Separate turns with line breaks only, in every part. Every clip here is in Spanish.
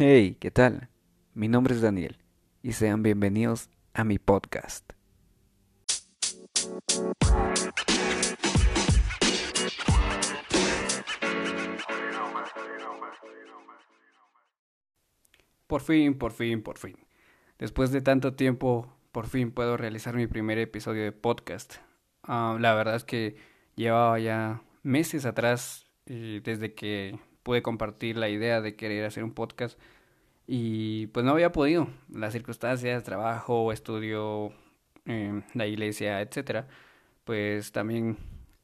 Hey, ¿qué tal? Mi nombre es Daniel y sean bienvenidos a mi podcast. Por fin, por fin, por fin. Después de tanto tiempo, por fin puedo realizar mi primer episodio de podcast. Ah, la verdad es que llevaba ya meses atrás, eh, desde que pude compartir la idea de querer hacer un podcast y pues no había podido. Las circunstancias, trabajo, estudio, eh, la iglesia, etcétera, pues también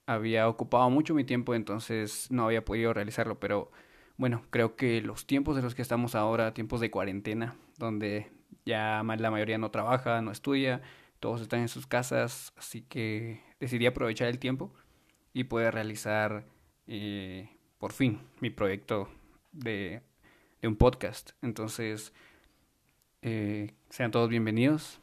había ocupado mucho mi tiempo, entonces no había podido realizarlo, pero bueno, creo que los tiempos de los que estamos ahora, tiempos de cuarentena, donde ya la mayoría no trabaja, no estudia, todos están en sus casas, así que decidí aprovechar el tiempo y poder realizar eh, por fin mi proyecto de, de un podcast. Entonces, eh, sean todos bienvenidos.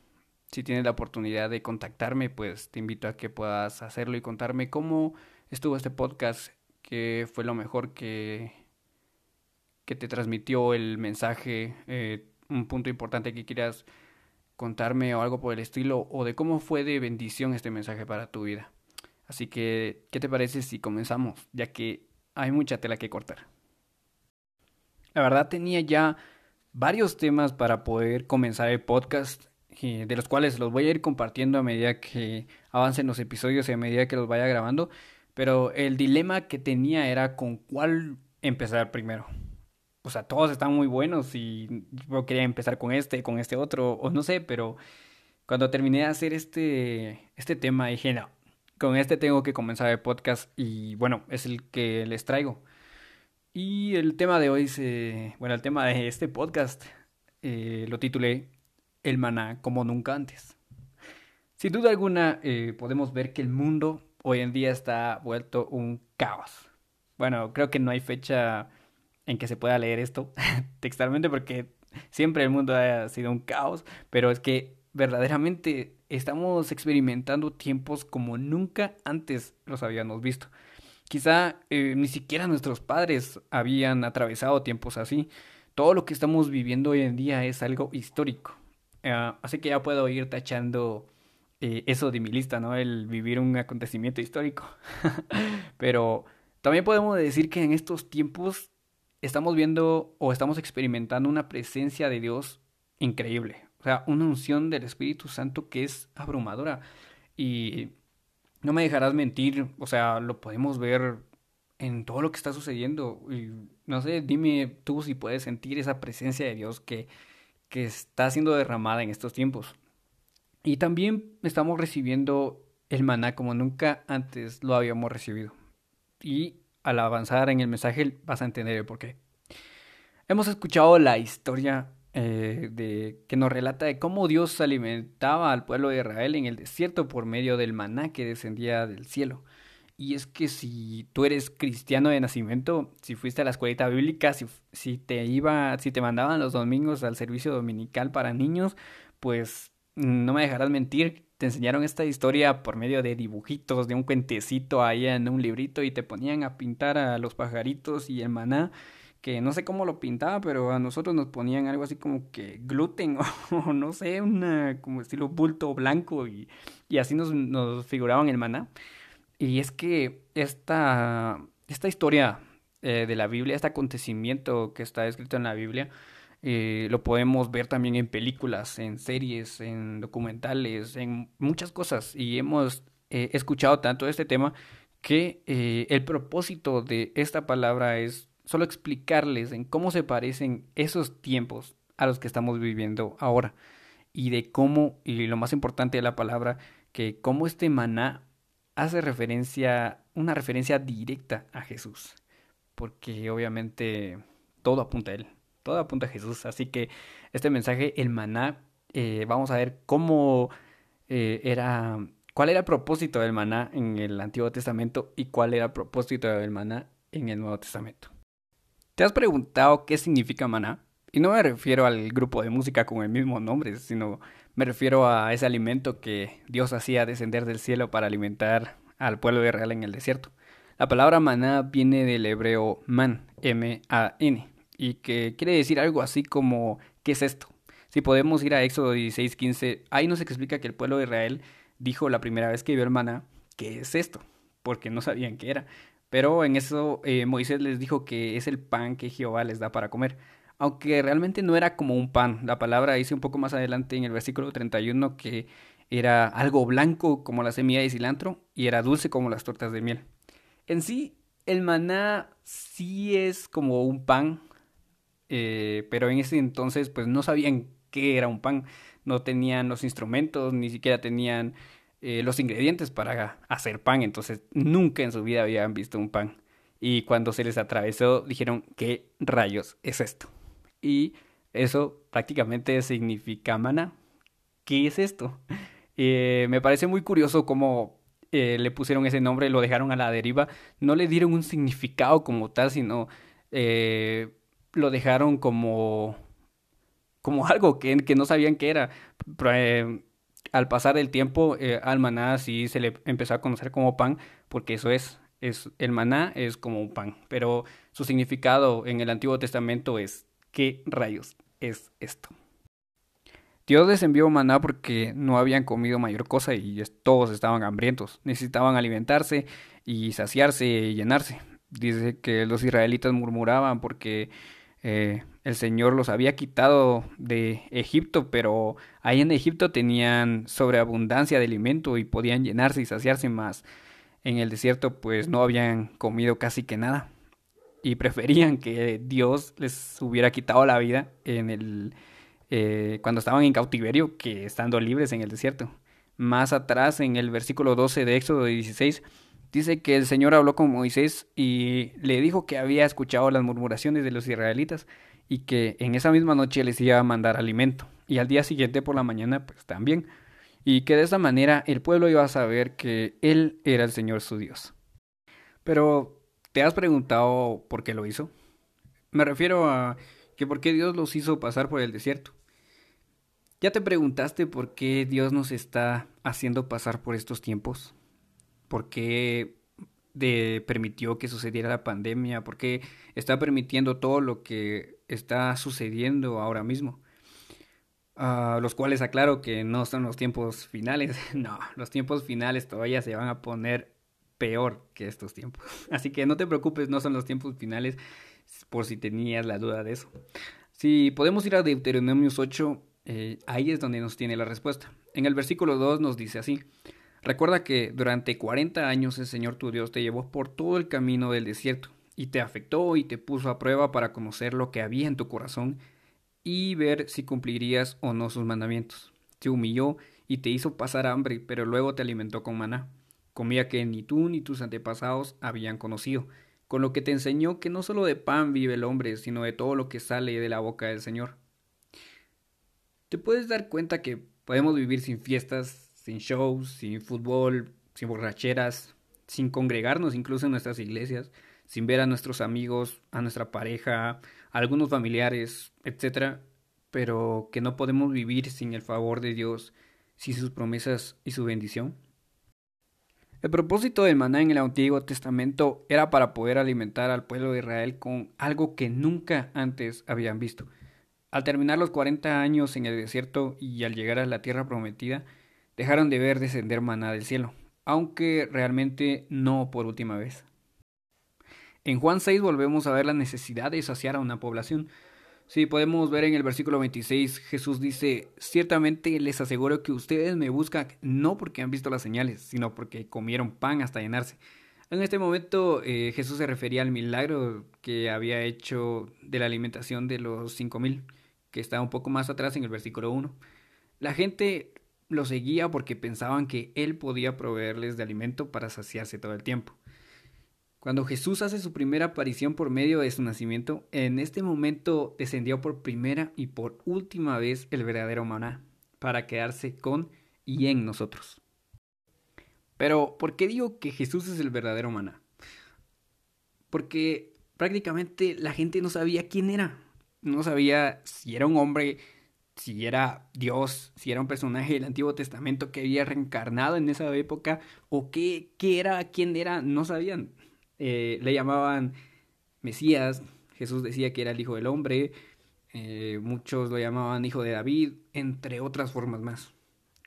Si tienes la oportunidad de contactarme, pues te invito a que puedas hacerlo y contarme cómo estuvo este podcast, qué fue lo mejor que que te transmitió el mensaje, eh, un punto importante que quieras contarme o algo por el estilo, o de cómo fue de bendición este mensaje para tu vida. Así que, ¿qué te parece si comenzamos? Ya que hay mucha tela que cortar. La verdad tenía ya varios temas para poder comenzar el podcast, eh, de los cuales los voy a ir compartiendo a medida que avancen los episodios y a medida que los vaya grabando, pero el dilema que tenía era con cuál empezar primero o sea, todos están muy buenos y yo quería empezar con este, con este otro, o no sé, pero cuando terminé de hacer este, este tema dije, no, con este tengo que comenzar el podcast y bueno, es el que les traigo. Y el tema de hoy, se, bueno, el tema de este podcast eh, lo titulé El maná como nunca antes. Sin duda alguna, eh, podemos ver que el mundo hoy en día está vuelto un caos. Bueno, creo que no hay fecha en que se pueda leer esto textualmente porque siempre el mundo ha sido un caos, pero es que verdaderamente estamos experimentando tiempos como nunca antes los habíamos visto. Quizá eh, ni siquiera nuestros padres habían atravesado tiempos así. Todo lo que estamos viviendo hoy en día es algo histórico. Ah, así que ya puedo ir tachando eh, eso de mi lista, ¿no? El vivir un acontecimiento histórico. Pero también podemos decir que en estos tiempos estamos viendo o estamos experimentando una presencia de Dios increíble. O sea, una unción del Espíritu Santo que es abrumadora. Y no me dejarás mentir, o sea, lo podemos ver en todo lo que está sucediendo. Y no sé, dime tú si puedes sentir esa presencia de Dios que, que está siendo derramada en estos tiempos. Y también estamos recibiendo el maná como nunca antes lo habíamos recibido. Y al avanzar en el mensaje vas a entender el por qué. Hemos escuchado la historia eh, de, que nos relata de cómo Dios alimentaba al pueblo de Israel en el desierto por medio del maná que descendía del cielo. Y es que si tú eres cristiano de nacimiento, si fuiste a la escuelita bíblica, si, si te iba, si te mandaban los domingos al servicio dominical para niños, pues no me dejarás mentir, te enseñaron esta historia por medio de dibujitos, de un cuentecito ahí en un librito y te ponían a pintar a los pajaritos y el maná, que no sé cómo lo pintaba, pero a nosotros nos ponían algo así como que gluten o no sé, una como estilo bulto blanco y, y así nos, nos figuraban el maná. Y es que esta, esta historia eh, de la Biblia, este acontecimiento que está escrito en la Biblia, eh, lo podemos ver también en películas, en series, en documentales, en muchas cosas. Y hemos eh, escuchado tanto este tema que el propósito de esta palabra es solo explicarles en cómo se parecen esos tiempos a los que estamos viviendo ahora. Y de cómo, y lo más importante de la palabra, que cómo este maná hace referencia, una referencia directa a Jesús. Porque obviamente todo apunta a él todo apunta a Jesús. Así que este mensaje, el maná, eh, vamos a ver cómo eh, era, cuál era el propósito del maná en el Antiguo Testamento y cuál era el propósito del maná en el Nuevo Testamento. ¿Te has preguntado qué significa maná? Y no me refiero al grupo de música con el mismo nombre, sino me refiero a ese alimento que Dios hacía descender del cielo para alimentar al pueblo de Israel en el desierto. La palabra maná viene del hebreo man, M-A-N, y que quiere decir algo así como ¿qué es esto? Si podemos ir a Éxodo 16, 15, ahí nos explica que el pueblo de Israel dijo la primera vez que vio el maná, ¿qué es esto? Porque no sabían qué era. Pero en eso eh, Moisés les dijo que es el pan que Jehová les da para comer. Aunque realmente no era como un pan. La palabra dice un poco más adelante en el versículo 31 que era algo blanco como la semilla de cilantro y era dulce como las tortas de miel. En sí, el maná sí es como un pan, eh, pero en ese entonces pues no sabían qué era un pan, no tenían los instrumentos, ni siquiera tenían eh, los ingredientes para hacer pan, entonces nunca en su vida habían visto un pan. Y cuando se les atravesó dijeron, ¿qué rayos es esto? Y eso prácticamente significa maná. ¿Qué es esto? Eh, me parece muy curioso cómo eh, le pusieron ese nombre, lo dejaron a la deriva. No le dieron un significado como tal, sino lo dejaron como, como algo que, que no sabían qué era al pasar el tiempo eh, al maná sí se le empezó a conocer como pan, porque eso es, es, el maná es como un pan, pero su significado en el Antiguo Testamento es ¿qué rayos es esto? Dios les envió maná porque no habían comido mayor cosa y todos estaban hambrientos, necesitaban alimentarse y saciarse y llenarse. Dice que los israelitas murmuraban porque eh, el Señor los había quitado de Egipto, pero ahí en Egipto tenían sobreabundancia de alimento y podían llenarse y saciarse más. En el desierto pues no habían comido casi que nada y preferían que Dios les hubiera quitado la vida en el eh, cuando estaban en cautiverio que estando libres en el desierto. Más atrás en el versículo 12 de Éxodo 16 dice que el Señor habló con Moisés y le dijo que había escuchado las murmuraciones de los israelitas y que en esa misma noche les iba a mandar alimento y al día siguiente por la mañana pues también y que de esa manera el pueblo iba a saber que Él era el Señor su Dios. Pero, ¿te has preguntado por qué lo hizo? Me refiero a que por qué Dios los hizo pasar por el desierto. ¿Ya te preguntaste por qué Dios nos está haciendo pasar por estos tiempos? ¿Por qué de, permitió que sucediera la pandemia? ¿Por qué está permitiendo todo lo que está sucediendo ahora mismo? Uh, los cuales aclaro que no son los tiempos finales. No, los tiempos finales todavía se van a poner peor que estos tiempos. Así que no te preocupes, no son los tiempos finales por si tenías la duda de eso. Si podemos ir a Deuteronomios 8, eh, ahí es donde nos tiene la respuesta. En el versículo 2 nos dice así. Recuerda que durante 40 años el Señor tu Dios te llevó por todo el camino del desierto y te afectó y te puso a prueba para conocer lo que había en tu corazón y ver si cumplirías o no sus mandamientos. Te humilló y te hizo pasar hambre, pero luego te alimentó con maná, comida que ni tú ni tus antepasados habían conocido, con lo que te enseñó que no solo de pan vive el hombre, sino de todo lo que sale de la boca del Señor. Te puedes dar cuenta que podemos vivir sin fiestas, sin shows, sin fútbol, sin borracheras, sin congregarnos incluso en nuestras iglesias, sin ver a nuestros amigos, a nuestra pareja, a algunos familiares, etc. Pero que no podemos vivir sin el favor de Dios, sin sus promesas y su bendición. El propósito del maná en el Antiguo Testamento era para poder alimentar al pueblo de Israel con algo que nunca antes habían visto. Al terminar los 40 años en el desierto y al llegar a la tierra prometida, dejaron de ver descender maná del cielo, aunque realmente no por última vez. En Juan 6 volvemos a ver la necesidad de saciar a una población. Si podemos ver en el versículo 26, Jesús dice, ciertamente les aseguro que ustedes me buscan no porque han visto las señales, sino porque comieron pan hasta llenarse. En este momento eh, Jesús se refería al milagro que había hecho de la alimentación de los cinco mil, que está un poco más atrás en el versículo 1. La gente lo seguía porque pensaban que él podía proveerles de alimento para saciarse todo el tiempo. Cuando Jesús hace su primera aparición por medio de su nacimiento, en este momento descendió por primera y por última vez el verdadero maná, para quedarse con y en nosotros. Pero, ¿por qué digo que Jesús es el verdadero maná? Porque prácticamente la gente no sabía quién era. No sabía si era un hombre si era Dios, si era un personaje del Antiguo Testamento que había reencarnado en esa época, o qué, qué era, quién era, no sabían. Eh, le llamaban Mesías, Jesús decía que era el Hijo del Hombre, eh, muchos lo llamaban Hijo de David, entre otras formas más.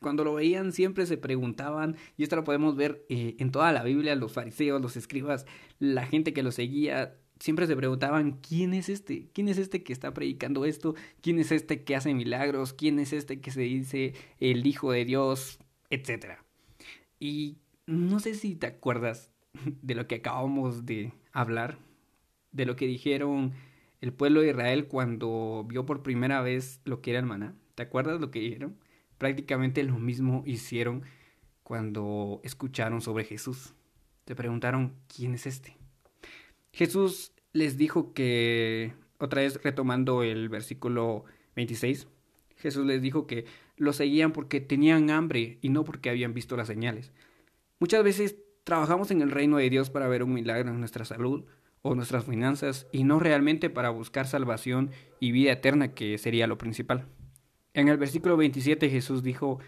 Cuando lo veían siempre se preguntaban, y esto lo podemos ver eh, en toda la Biblia, los fariseos, los escribas, la gente que lo seguía, siempre se preguntaban, ¿quién es este? ¿Quién es este que está predicando esto? ¿Quién es este que hace milagros? ¿Quién es este que se dice el Hijo de Dios? Etcétera. Y no sé si te acuerdas de lo que acabamos de hablar, de lo que dijeron el pueblo de Israel cuando vio por primera vez lo que era el maná. ¿Te acuerdas lo que dijeron? Prácticamente lo mismo hicieron cuando escucharon sobre Jesús. Se preguntaron, ¿quién es este? Jesús les dijo que, otra vez retomando el versículo 26, Jesús les dijo que lo seguían porque tenían hambre y no porque habían visto las señales. Muchas veces trabajamos en el reino de Dios para ver un milagro en nuestra salud o nuestras finanzas y no realmente para buscar salvación y vida eterna, que sería lo principal. En el versículo 27 Jesús dijo,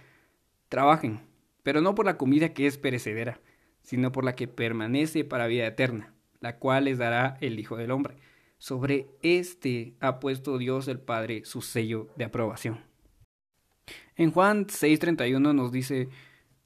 trabajen, pero no por la comida que es perecedera, sino por la que permanece para vida eterna, la cual les dará el Hijo del Hombre. Sobre este ha puesto Dios el Padre su sello de aprobación. En Juan 6:31 nos dice,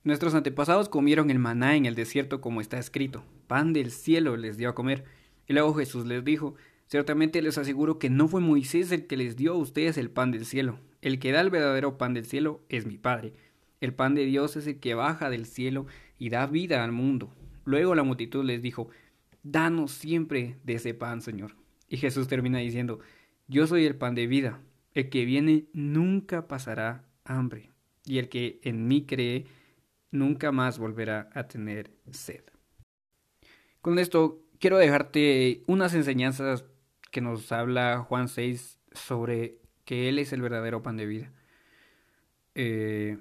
Nuestros antepasados comieron el maná en el desierto como está escrito, pan del cielo les dio a comer. Y luego Jesús les dijo, Ciertamente les aseguro que no fue Moisés el que les dio a ustedes el pan del cielo. El que da el verdadero pan del cielo es mi Padre. El pan de Dios es el que baja del cielo y da vida al mundo. Luego la multitud les dijo, Danos siempre de ese pan, Señor. Y Jesús termina diciendo, Yo soy el pan de vida. El que viene nunca pasará hambre. Y el que en mí cree, nunca más volverá a tener sed. Con esto quiero dejarte unas enseñanzas que nos habla Juan 6 sobre que Él es el verdadero pan de vida. Eh,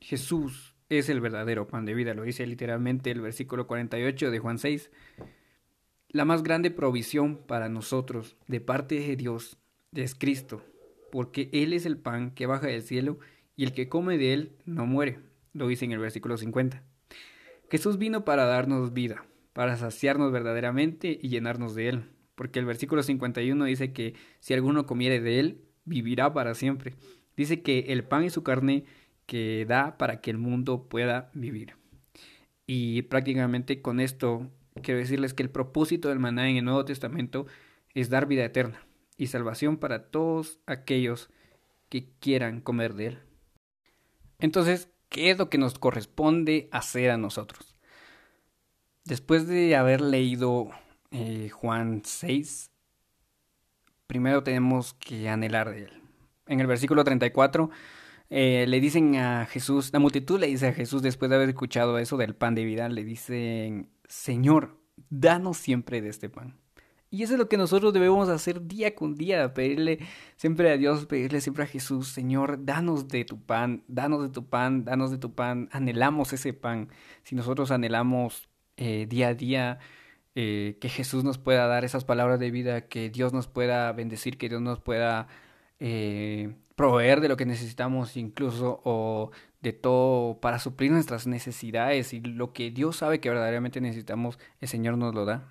Jesús es el verdadero pan de vida, lo dice literalmente el versículo 48 de Juan 6. La más grande provisión para nosotros de parte de Dios es Cristo, porque Él es el pan que baja del cielo y el que come de Él no muere lo dice en el versículo 50. Jesús vino para darnos vida, para saciarnos verdaderamente y llenarnos de Él, porque el versículo 51 dice que si alguno comiere de Él, vivirá para siempre. Dice que el pan es su carne que da para que el mundo pueda vivir. Y prácticamente con esto quiero decirles que el propósito del maná en el Nuevo Testamento es dar vida eterna y salvación para todos aquellos que quieran comer de él. Entonces, qué es lo que nos corresponde hacer a nosotros. Después de haber leído eh, Juan 6, primero tenemos que anhelar de él. En el versículo 34 eh, le dicen a Jesús, la multitud le dice a Jesús después de haber escuchado eso del pan de vida, le dicen, Señor, danos siempre de este pan. Y eso es lo que nosotros debemos hacer día con día, pedirle siempre a Dios, pedirle siempre a Jesús, Señor, danos de tu pan, danos de tu pan, danos de tu pan, anhelamos ese pan. Si nosotros anhelamos eh, día a día eh, que Jesús nos pueda dar esas palabras de vida, que Dios nos pueda bendecir, que Dios nos pueda proveer de lo que necesitamos incluso o de todo para suplir nuestras necesidades y lo que Dios sabe que verdaderamente necesitamos, el Señor nos lo da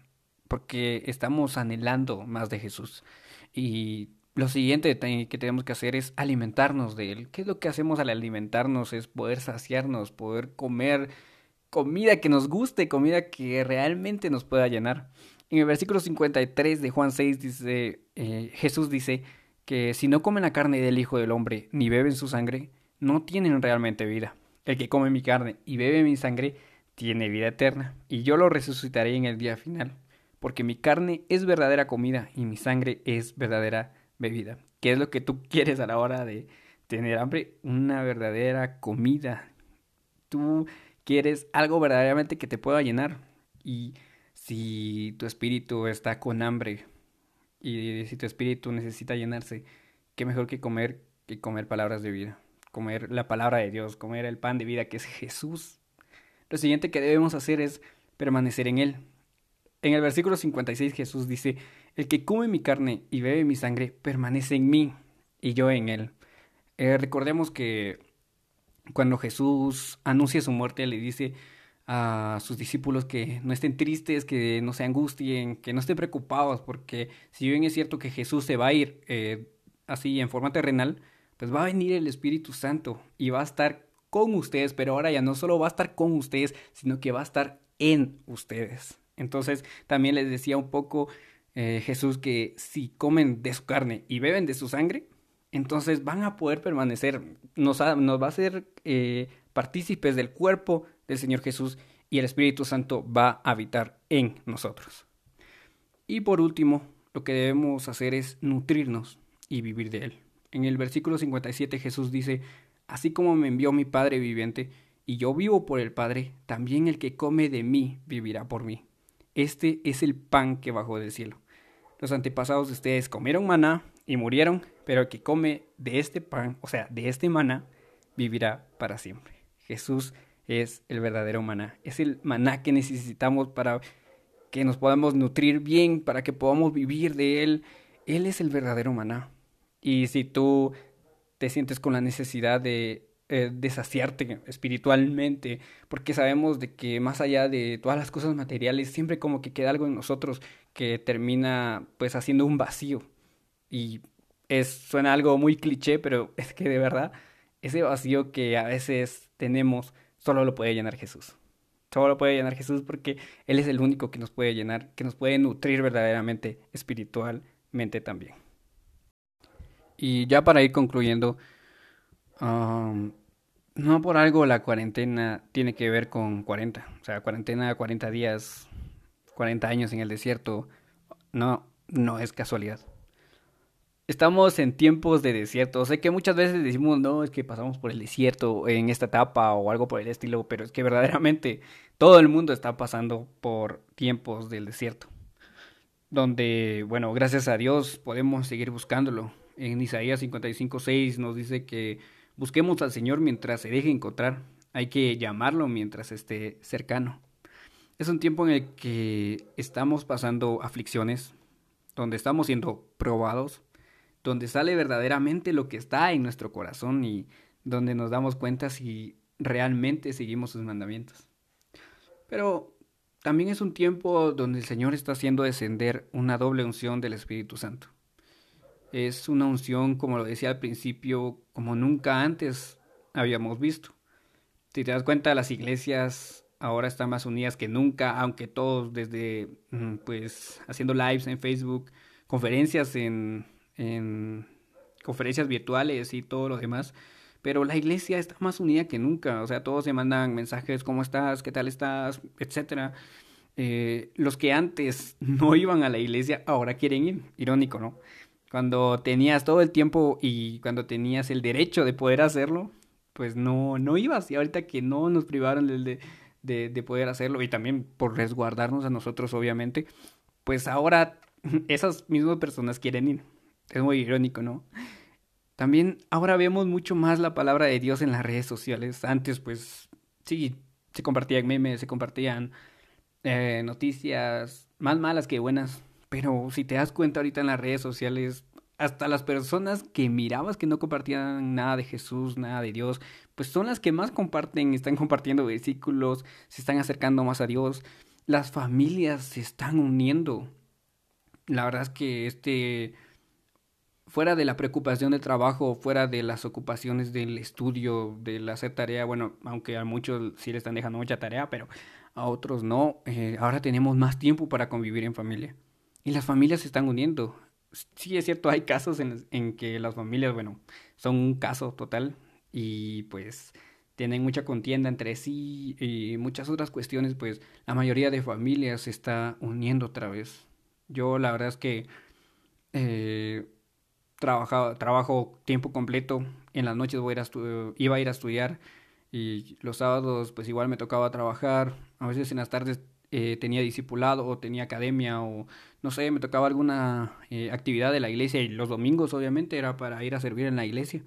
porque estamos anhelando más de Jesús. Y lo siguiente que tenemos que hacer es alimentarnos de Él. ¿Qué es lo que hacemos al alimentarnos? Es poder saciarnos, poder comer comida que nos guste, comida que realmente nos pueda llenar. En el versículo 53 de Juan 6 dice, eh, Jesús dice que si no comen la carne del Hijo del Hombre ni beben su sangre, no tienen realmente vida. El que come mi carne y bebe mi sangre tiene vida eterna, y yo lo resucitaré en el día final porque mi carne es verdadera comida y mi sangre es verdadera bebida. ¿Qué es lo que tú quieres a la hora de tener hambre? Una verdadera comida. Tú quieres algo verdaderamente que te pueda llenar. Y si tu espíritu está con hambre y si tu espíritu necesita llenarse, qué mejor que comer que comer palabras de vida, comer la palabra de Dios, comer el pan de vida que es Jesús. Lo siguiente que debemos hacer es permanecer en Él, en el versículo 56 Jesús dice, el que come mi carne y bebe mi sangre permanece en mí y yo en él. Eh, recordemos que cuando Jesús anuncia su muerte le dice a sus discípulos que no estén tristes, que no se angustien, que no estén preocupados, porque si bien es cierto que Jesús se va a ir eh, así en forma terrenal, pues va a venir el Espíritu Santo y va a estar con ustedes, pero ahora ya no solo va a estar con ustedes, sino que va a estar en ustedes. Entonces también les decía un poco eh, Jesús que si comen de su carne y beben de su sangre, entonces van a poder permanecer, nos, nos va a hacer eh, partícipes del cuerpo del Señor Jesús y el Espíritu Santo va a habitar en nosotros. Y por último, lo que debemos hacer es nutrirnos y vivir de Él. En el versículo 57 Jesús dice, así como me envió mi Padre viviente, y yo vivo por el Padre, también el que come de mí vivirá por mí. Este es el pan que bajó del cielo. Los antepasados de ustedes comieron maná y murieron, pero el que come de este pan, o sea, de este maná, vivirá para siempre. Jesús es el verdadero maná. Es el maná que necesitamos para que nos podamos nutrir bien, para que podamos vivir de él. Él es el verdadero maná. Y si tú te sientes con la necesidad de eh, desaciarte espiritualmente, porque sabemos de que más allá de todas las cosas materiales, siempre como que queda algo en nosotros que termina pues haciendo un vacío. Y es, suena algo muy cliché, pero es que de verdad, ese vacío que a veces tenemos, solo lo puede llenar Jesús. Solo lo puede llenar Jesús porque Él es el único que nos puede llenar, que nos puede nutrir verdaderamente, espiritualmente también. Y ya para ir concluyendo, no por algo la cuarentena tiene que ver con 40. O sea, cuarentena, 40 días, 40 años en el desierto. No, no es casualidad. Estamos en tiempos de desierto. Sé que muchas veces decimos, no, es que pasamos por el desierto en esta etapa o algo por el estilo, pero es que verdaderamente todo el mundo está pasando por tiempos del desierto. Donde, bueno, gracias a Dios podemos seguir buscándolo. En Isaías 55.6 nos dice que Busquemos al Señor mientras se deje encontrar. Hay que llamarlo mientras esté cercano. Es un tiempo en el que estamos pasando aflicciones, donde estamos siendo probados, donde sale verdaderamente lo que está en nuestro corazón y donde nos damos cuenta si realmente seguimos sus mandamientos. Pero también es un tiempo donde el Señor está haciendo descender una doble unción del Espíritu Santo. Es una unción, como lo decía al principio, como nunca antes habíamos visto. Si te das cuenta, las iglesias ahora están más unidas que nunca, aunque todos desde, mm, pues, haciendo lives en Facebook, conferencias en, en conferencias virtuales y todo lo demás, pero la iglesia está más unida que nunca, o sea, todos se mandan mensajes, ¿cómo estás? ¿Qué tal estás? etcétera. Eh, los que antes no iban a la iglesia ahora quieren ir, irónico, ¿no? Cuando tenías todo el tiempo y cuando tenías el derecho de poder hacerlo, pues no, no ibas. Y ahorita que no nos privaron de, de, de poder hacerlo y también por resguardarnos a nosotros, obviamente, pues ahora esas mismas personas quieren ir. Es muy irónico, ¿no? También ahora vemos mucho más la palabra de Dios en las redes sociales. Antes, pues, sí, se compartían memes, se compartían eh, noticias más malas que buenas. Pero si te das cuenta ahorita en las redes sociales, hasta las personas que mirabas que no compartían nada de Jesús, nada de Dios, pues son las que más comparten, están compartiendo versículos, se están acercando más a Dios. Las familias se están uniendo. La verdad es que este fuera de la preocupación del trabajo, fuera de las ocupaciones del estudio, del hacer tarea, bueno, aunque a muchos sí le están dejando mucha tarea, pero a otros no, eh, ahora tenemos más tiempo para convivir en familia. Y las familias se están uniendo. Sí, es cierto, hay casos en, en que las familias, bueno, son un caso total y pues tienen mucha contienda entre sí y muchas otras cuestiones, pues la mayoría de familias se está uniendo otra vez. Yo la verdad es que eh, trabajo tiempo completo, en las noches voy a ir iba a ir a estudiar y los sábados pues igual me tocaba trabajar, a veces en las tardes eh, tenía discipulado o tenía academia o no sé, me tocaba alguna eh, actividad de la iglesia y los domingos obviamente era para ir a servir en la iglesia.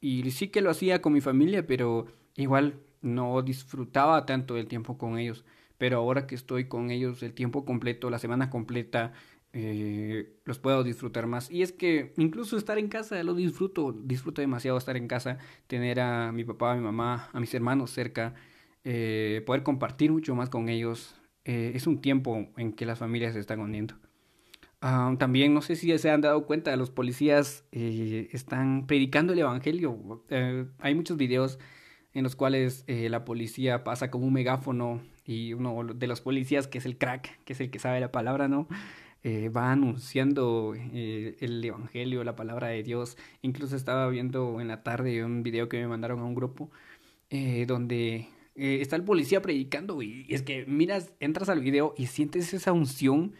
Y sí que lo hacía con mi familia, pero igual no disfrutaba tanto el tiempo con ellos. Pero ahora que estoy con ellos el tiempo completo, la semana completa, eh, los puedo disfrutar más. Y es que incluso estar en casa lo disfruto, disfruto demasiado estar en casa, tener a mi papá, a mi mamá, a mis hermanos cerca. eh, poder compartir mucho más con ellos. Eh, es un tiempo en que las familias se están uniendo. Ah, también no sé si se han dado cuenta, los policías están predicando el Evangelio. hay muchos videos en los cuales la policía pasa como un megáfono y uno de los policías, que es el crack, que es el que sabe la palabra, ¿no? Va anunciando el Evangelio, la palabra de Dios. Incluso estaba viendo en la tarde un video que me mandaron a un grupo donde eh, está el policía predicando, y es que miras, entras al video y sientes esa unción.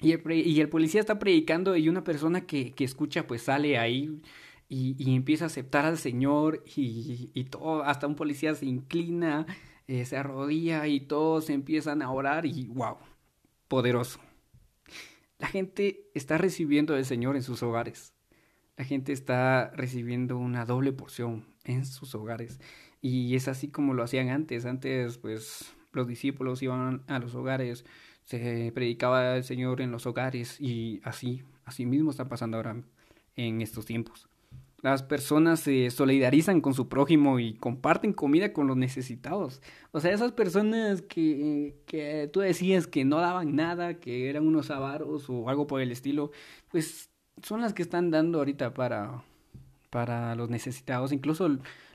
Y el, policía está predicando y una persona que, que escucha pues sale ahí y, y, empieza a aceptar al Señor y, y todo, hasta un policía se inclina, eh, se arrodilla y todos empiezan a orar y wow, poderoso. La gente está recibiendo al Señor en sus hogares. La gente está recibiendo una doble porción en sus hogares. Y es así como lo hacían antes. Antes, pues, los discípulos iban a los hogares, se predicaba el Señor en los hogares y así, así mismo está pasando ahora en estos tiempos. Las personas se solidarizan con su prójimo y comparten comida con los necesitados. O sea, esas personas que, que tú decías que no daban nada, que eran unos avaros o algo por el estilo, pues son las que están dando ahorita para, para los necesitados. Incluso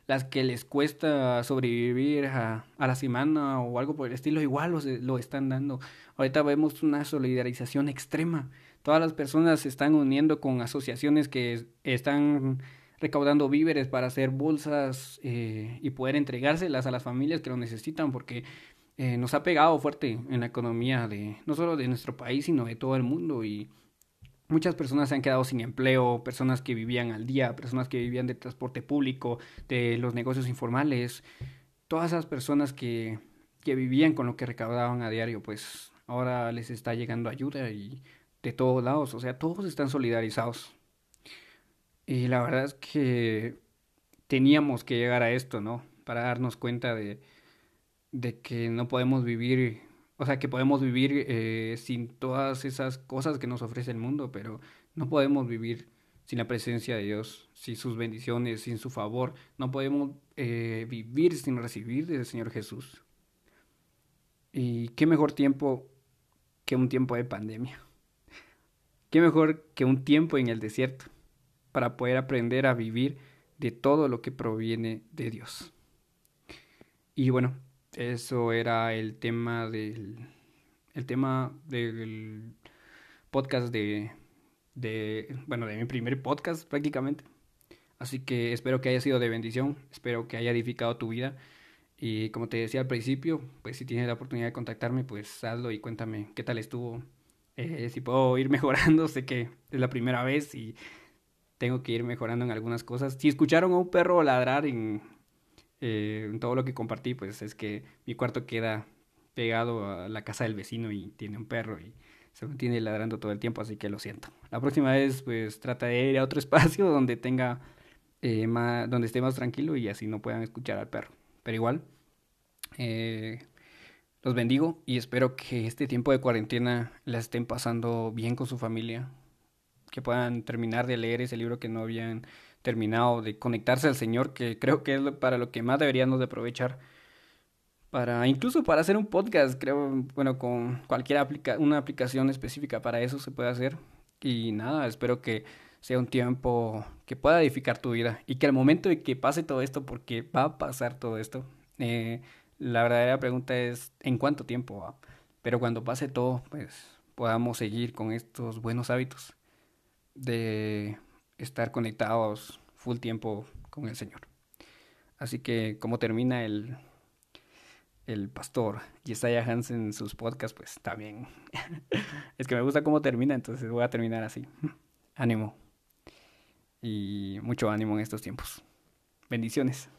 las que les cuesta sobrevivir a, a la semana o algo por el estilo, igual lo, lo están dando. Ahorita vemos una solidarización extrema. Todas las personas se están uniendo con asociaciones que están recaudando víveres para hacer bolsas eh, y poder entregárselas a las familias que lo necesitan porque eh, nos ha pegado fuerte en la economía de no solo de nuestro país sino de todo el mundo y Muchas personas se han quedado sin empleo, personas que vivían al día, personas que vivían de transporte público, de los negocios informales, todas esas personas que, que vivían con lo que recaudaban a diario, pues ahora les está llegando ayuda y de todos lados, o sea, todos están solidarizados. Y la verdad es que teníamos que llegar a esto, ¿no? Para darnos cuenta de, que no podemos vivir o sea, que podemos vivir eh, sin todas esas cosas que nos ofrece el mundo, pero no podemos vivir sin la presencia de Dios, sin sus bendiciones, sin su favor. No podemos eh, vivir sin recibir del Señor Jesús. Y qué mejor tiempo que un tiempo de pandemia. Qué mejor que un tiempo en el desierto para poder aprender a vivir de todo lo que proviene de Dios. Y bueno, eso era el tema del el tema del podcast de de bueno de mi primer podcast prácticamente. Así que espero que haya sido de bendición espero que haya edificado tu vida. Y como te decía al principio pues si tienes la oportunidad de contactarme pues hazlo y cuéntame qué tal estuvo. Eh, si puedo ir mejorando sé que es la primera vez y tengo que ir mejorando en algunas cosas si escucharon a un perro ladrar en eh, todo lo que compartí, pues es que mi cuarto queda pegado a la casa del vecino y tiene un perro y se lo tiene ladrando todo el tiempo, así que lo siento. La próxima vez, pues trata de ir a otro espacio donde tenga eh, más, donde esté más tranquilo y así no puedan escuchar al perro. Pero igual, eh, los bendigo y espero que este tiempo de cuarentena la estén pasando bien con su familia, que puedan terminar de leer ese libro que no habían terminado de conectarse al Señor, que creo que es para lo que más deberíamos de aprovechar. Para, incluso para hacer un podcast, creo, bueno, con cualquier aplica una aplicación específica para eso se puede hacer. Y nada, espero que sea un tiempo que pueda edificar tu vida y que al momento de que pase todo esto, porque va a pasar todo esto, eh, la verdadera pregunta es ¿en cuánto tiempo va? Pero cuando pase todo, pues podamos seguir con estos buenos hábitos de estar conectados full tiempo con el Señor. Así que como termina el, el pastor Yesaya Hansen en sus podcasts, pues también es que me gusta cómo termina, entonces voy a terminar así. Ánimo. Y mucho ánimo en estos tiempos. Bendiciones.